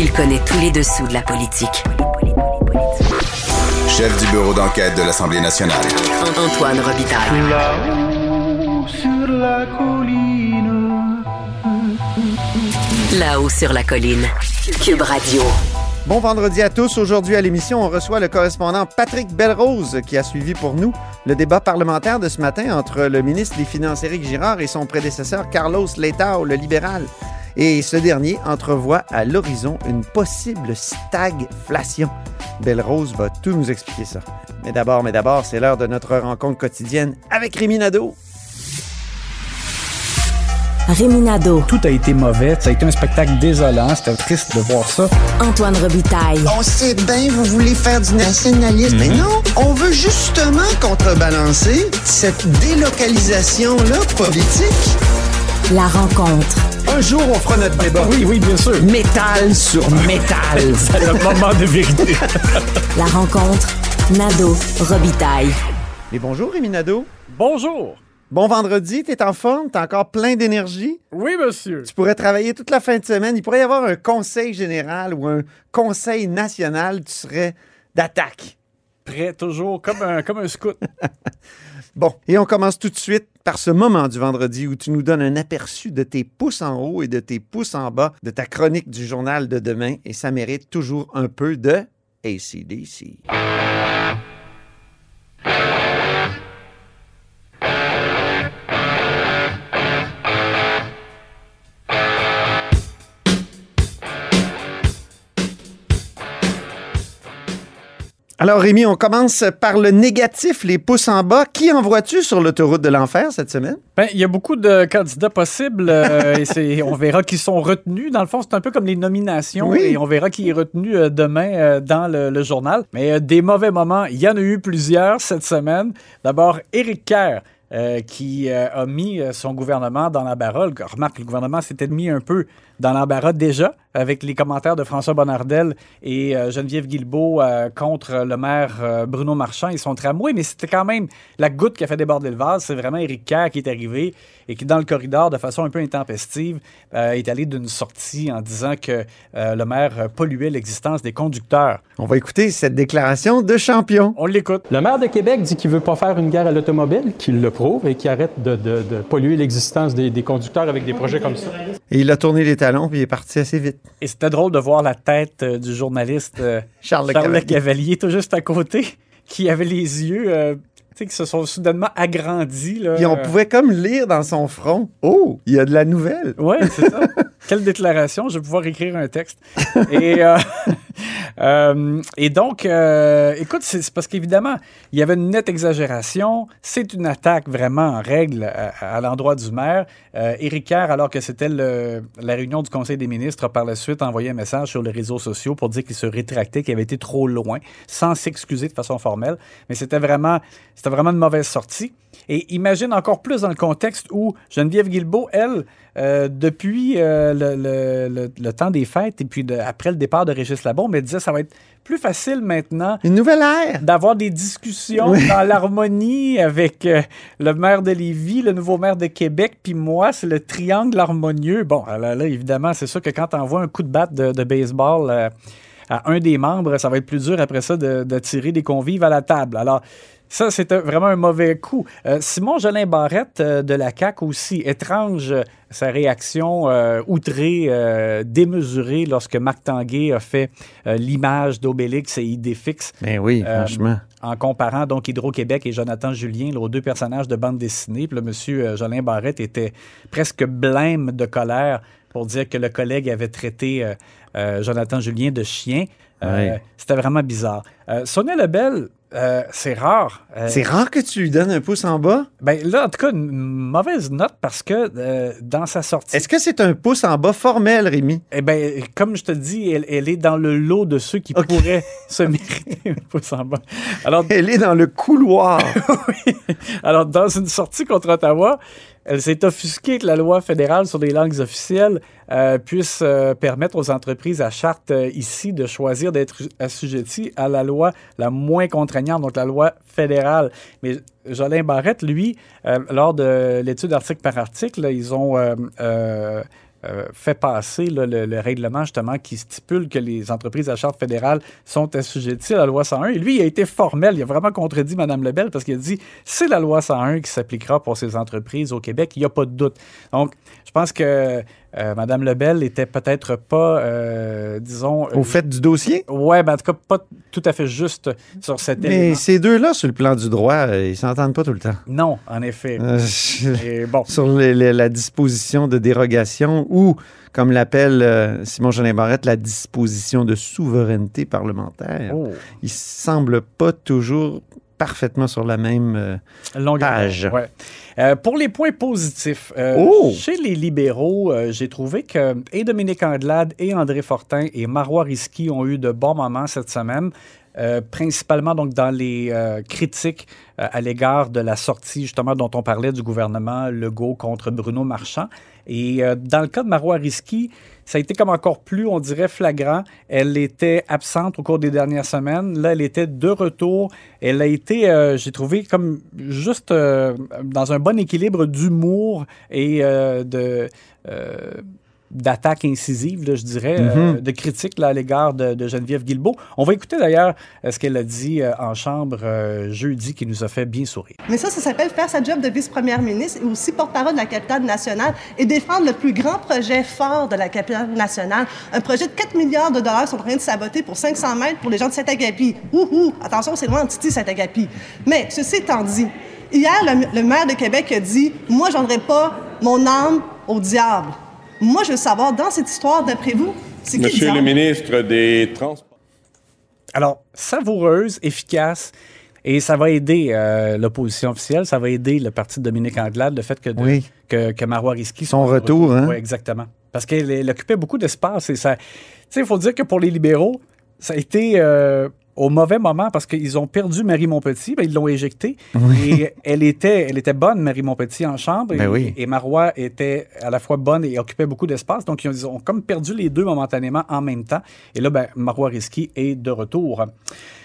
Il connaît tous les dessous de la politique. Chef du bureau d'enquête de l'Assemblée nationale. Antoine Robitaille. Là-haut sur la colline. Là-haut sur la colline. Cube Radio. Bon vendredi à tous. Aujourd'hui à l'émission, on reçoit le correspondant Patrick Belrose qui a suivi pour nous le débat parlementaire de ce matin entre le ministre des Finances Éric Girard et son prédécesseur Carlos Letao, le libéral. Et ce dernier entrevoit à l'horizon une possible stagflation. Belrose va tout nous expliquer ça. Mais d'abord, mais d'abord, c'est l'heure de notre rencontre quotidienne avec Rémi Nadeau. Réminado, Tout a été mauvais. Ça a été un spectacle désolant. C'était triste de voir ça. Antoine Robitaille, On sait bien, vous voulez faire du nationalisme. Mais non, on veut justement contrebalancer cette délocalisation-là politique. la rencontre. Un jour, on fera notre débat. Oui, oui, bien sûr. Métal sur métal. C'est le moment de vérité. La rencontre, Nado Robitaille. Et bonjour Rémi Nadeau. Bonjour. Bon vendredi, t'es en forme, t'es encore plein d'énergie. Oui, monsieur. Tu pourrais travailler toute la fin de semaine. Il pourrait y avoir un conseil général ou un conseil national. Tu serais d'attaque. Toujours, comme un, comme un scout. Bon, et on commence tout de suite par ce moment du vendredi où tu nous donnes un aperçu de tes pouces en haut et de tes pouces en bas de ta chronique du journal de demain. Et ça mérite toujours un peu de ACDC. Alors Rémi, on commence par le négatif, les pouces en bas. Qui envoies-tu sur l'autoroute de l'enfer cette semaine? Ben, il y a beaucoup de candidats possibles euh, et on verra qui sont retenus. Dans le fond, c'est un peu comme les nominations Oui. et on verra qui est retenu euh, demain euh, dans le, le journal. Mais des mauvais moments, il y en a eu plusieurs cette semaine. D'abord, Éric Kerr. Euh, qui euh, a mis euh, son gouvernement dans l'embarras. Remarque, le gouvernement s'était mis un peu dans l'embarras déjà avec les commentaires de François Bonnardel et euh, Geneviève Guilbeault euh, contre le maire euh, Bruno Marchand. Ils sont tramway, mais c'était quand même la goutte qui a fait déborder le vase. C'est vraiment Éric Kerr qui est arrivé et qui, dans le corridor, de façon un peu intempestive, euh, est allé d'une sortie en disant que euh, le maire polluait l'existence des conducteurs. On va écouter cette déclaration de champion. On l'écoute. Le maire de Québec dit qu'il veut pas faire une guerre à l'automobile, qu'il le prouve et qu'il arrête de, de- de polluer l'existence des, des conducteurs avec des projets comme ça. Et il a tourné les talons puis il est parti assez vite. Et c'était drôle de voir la tête euh, du journaliste euh, Charles, Charles Le Le Cavalier, tout juste à côté, qui avait les yeux euh, tu sais, qui se sont soudainement agrandis. Là. Puis on pouvait comme lire dans son front. Oh, il y a de la nouvelle. Oui, c'est ça. Quelle déclaration, je vais pouvoir écrire un texte. Et, euh, euh, et donc, euh, écoute, c'est parce qu'évidemment, il y avait une nette exagération. C'est une attaque vraiment en règle à, à l'endroit du maire. Euh, Éric Kerr, alors que c'était la réunion du Conseil des ministres, a par la suite envoyé un message sur les réseaux sociaux pour dire qu'il se rétractait, qu'il avait été trop loin, sans s'excuser de façon formelle. Mais c'était vraiment, c'était vraiment une mauvaise sortie. Et imagine encore plus dans le contexte où Geneviève Guilbeault, elle, euh, depuis euh, le, le- le- le temps des fêtes et puis de- après le départ de Régis Labombe, elle disait ça va être plus facile maintenant Une nouvelle ère. d'avoir des discussions dans l'harmonie avec euh, le maire de Lévis, le nouveau maire de Québec, puis moi, c'est le triangle harmonieux. Bon, là, là, évidemment, c'est sûr que quand on envoie un coup de batte de, de baseball à un des membres, ça va être plus dur après ça de, de tirer des convives à la table. Alors, ça, c'était vraiment un mauvais coup. Euh, Simon Jolin Barrette euh, de la CAQ aussi, étrange euh, sa réaction outrée, démesurée lorsque Marc Tanguay a fait l'image d'Obélix et Idéfix Ben oui, franchement. en comparant donc Hydro-Québec et Jonathan Julien, là, aux deux personnages de bande dessinée. Puis le monsieur Jolin Barrette était presque blême de colère pour dire que le collègue avait traité euh, euh, Jonathan Julien de chien. Euh, Ouais. C'était vraiment bizarre. Sonia Lebel, c'est rare. C'est rare que tu lui donnes un pouce en bas? ben là, en tout cas, une mauvaise note parce que dans sa sortie, Est-ce que c'est un pouce en bas formel, Rémi? eh ben, comme je te dis, elle, elle est dans le lot de ceux qui pourraient se mériter un pouce en bas. Alors, Elle est dans le couloir. oui. Alors, dans une sortie contre Ottawa, elle s'est offusquée que la loi fédérale sur les langues officielles euh, puisse euh, permettre aux entreprises à charte euh, ici de choisir d'être assujetties à la loi la moins contraignante, donc la loi fédérale. Mais Jolin Barrette, lui, lors de l'étude article par article, ils ont euh, fait passer le, le règlement justement qui stipule que les entreprises à charte fédérale sont assujetties à la loi 101. Et lui, il a été formel, il a vraiment contredit Mme Lebel parce qu'il a dit c'est la loi 101 qui s'appliquera pour ces entreprises au Québec, il n'y a pas de doute. Donc, je pense que euh, Mme Lebel était peut-être pas, euh, disons... Au fait du dossier? Ouais, ben, en tout cas, pas tout à fait juste sur cet Mais élément. ces deux-là, sur le plan du droit, euh, ils s'entendent pas tout le temps. Non, en effet. Euh, Et bon, sur les- les- la disposition de dérogation ou, comme l'appelle euh, Simon Jolin Barrette, la disposition de souveraineté parlementaire. oh, Ils semblent pas toujours parfaitement sur la même... euh, longueur. Page. Ouais. Euh, pour les points positifs, euh, Oh! chez les libéraux, euh, j'ai trouvé que et Dominique Andelade et André Fortin et Marois Risky ont eu de bons moments cette semaine. Euh, principalement donc dans les euh, critiques euh, à l'égard de la sortie justement dont on parlait du gouvernement Legault contre Bruno Marchand. Et dans le cas de Marois Risky, ça a été comme encore plus, on dirait, flagrant. Elle était absente au cours des dernières semaines. Là, elle était de retour. Elle a été, j'ai trouvé, comme juste dans un bon équilibre d'humour et de... d'attaque incisive, là, je dirais, euh, de critique là, à l'égard de, de Geneviève Guilbeault. On va écouter d'ailleurs euh, ce qu'elle a dit euh, en chambre euh, jeudi qui nous a fait bien sourire. Mais ça, ça s'appelle faire sa job de vice-première ministre et aussi porte-parole de la capitale nationale et défendre le plus grand projet fort de la capitale nationale. Un projet de 4 milliards de dollars sont en train de saboter pour 500 mètres pour les gens de Saint-Agapi. Ouhou! Attention, c'est loin de Titi, Saint-Agapi. Mais, ceci étant dit, hier, le, le maire de Québec a dit « Moi, j'en pas mon âme au diable. » Moi, je veux savoir, dans cette histoire, d'après vous, c'est qui Monsieur le ministre des Transports. Alors, savoureuse, efficace, et ça va aider euh, l'opposition officielle, ça va aider le parti de Dominique Anglade, le fait que, de- Oui. que, que Marois Risky Son retour, hein? Oui, exactement. Parce qu'elle elle occupait beaucoup d'espace et ça. Tu sais, il faut dire que pour les libéraux, ça a été euh, au mauvais moment parce qu'ils ont perdu Marie Montpetit, ben, ils l'ont éjectée. Et elle était, elle était bonne, Marie Montpetit, en chambre. Ben et, oui. et Marois était à la fois bonne et occupait beaucoup d'espace. Donc, ils ont, ils ont comme perdu les deux momentanément en même temps. Et là, ben, Marois Risky est de retour.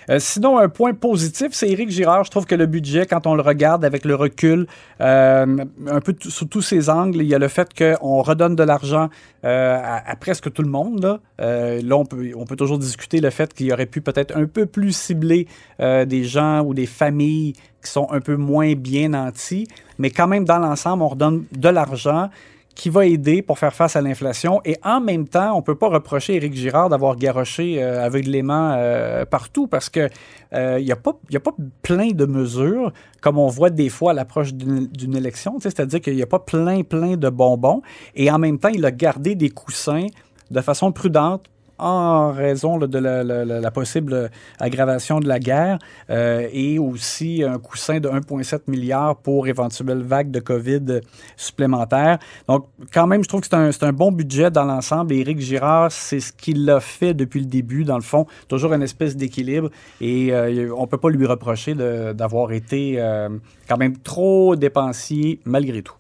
Euh, sinon, un point positif, c'est Éric Girard. Je trouve que le budget, quand on le regarde avec le recul, euh, un peu sous tous ses angles, il y a le fait qu'on redonne de l'argent euh, à, à presque tout le monde. Là, là on, peut, on peut toujours discuter le fait qu'il aurait pu peut-être un peu plus cibler euh, des gens ou des familles qui sont un peu moins bien nantis. Mais quand même, dans l'ensemble, on redonne de l'argent qui va aider pour faire face à l'inflation. Et en même temps, on ne peut pas reprocher Éric Girard d'avoir garoché euh, aveuglément euh, partout parce que euh, il n'y a, pas- a pas plein de mesures comme on voit des fois à l'approche d'une élection. C'est-à-dire qu'il n'y a pas plein, plein de bonbons. Et en même temps, il a gardé des coussins de façon prudente en raison de la, possible aggravation de la guerre euh, et aussi un coussin de 1,7 milliard pour éventuelle vague de COVID supplémentaire. Donc, quand même, je trouve que c'est un, bon budget dans l'ensemble. Éric Girard, c'est ce qu'il a fait depuis le début, dans le fond. Toujours une espèce d'équilibre. Et euh, on ne peut pas lui reprocher d'avoir été euh, quand même trop dépensier malgré tout.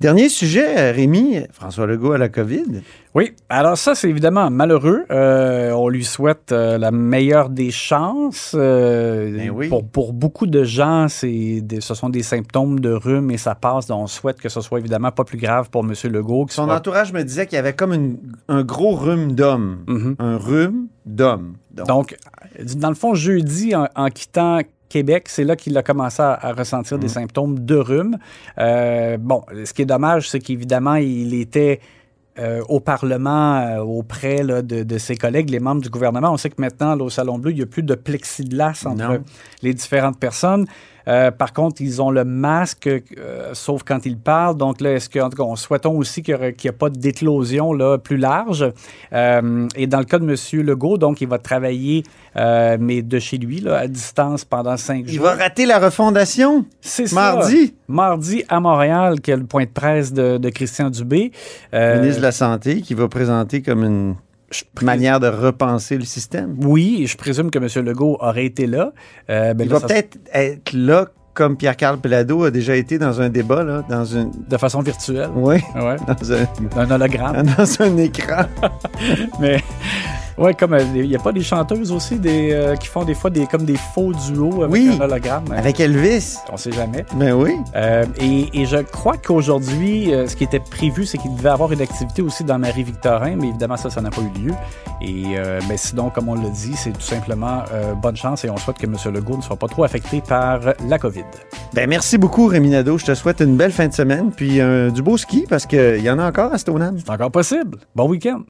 Dernier sujet, Rémi, François Legault à la COVID. Oui, alors ça, c'est évidemment malheureux. Euh, on lui souhaite euh, la meilleure des chances. Euh, Ben oui. pour, pour beaucoup de gens, c'est des- ce sont des symptômes de rhume et ça passe. Donc, on souhaite que ce soit évidemment pas plus grave pour M. Legault. Son soit- entourage me disait qu'il y avait comme une- un gros rhume d'homme. Mhm. Un rhume d'homme. Donc, Donc, dans le fond, jeudi, en, en quittant Québec, c'est là qu'il a commencé à, à ressentir des symptômes de rhume. Euh, bon, ce qui est dommage, c'est qu'évidemment, il était euh, au Parlement euh, auprès là, de, de ses collègues, les membres du gouvernement. On sait que maintenant, là, au Salon Bleu, il n'y a plus de plexiglas entre Non. les différentes personnes. Euh, par contre, ils ont le masque, euh, sauf quand ils parlent. Donc là, est-ce que, en tout cas, on souhaitons aussi qu'il n'y ait pas d'éclosion là plus large. Euh, et dans le cas de M. Legault, donc il va travailler, mais de chez lui, là, à distance pendant cinq Il jours. va rater la refondation? C'est ça. Mardi? Mardi à Montréal, qui est le point de presse de, de Christian Dubé. Euh, ministre de la Santé qui va présenter comme une manière de repenser le système? Oui, je présume que M. Legault aurait été là. Euh, ben Il là, va ça- peut-être être là comme Pierre-Carl Pelado a déjà été dans un débat, là, dans une... De façon virtuelle. Oui, Ouais. dans un, Un hologramme. dans un écran. Mais ouais, comme euh, il n'y a pas des chanteuses aussi des, euh, qui font des fois des, comme des faux duos avec Oui. un hologramme. Avec Elvis. On sait jamais. Ben oui. Euh, et, et je crois qu'aujourd'hui, euh, ce qui était prévu, c'est qu'il devait avoir une activité aussi dans Marie-Victorin, mais évidemment, ça, ça n'a pas eu lieu. Et euh, mais sinon, comme on l'a dit, c'est tout simplement euh, bonne chance et on souhaite que M. Legault ne soit pas trop affecté par la COVID. Ben merci beaucoup, Rémi Nadeau. Je te souhaite une belle fin de semaine, puis euh, du beau ski, parce qu'il y en a encore à Stoneham. C'est encore possible. Bon week-end.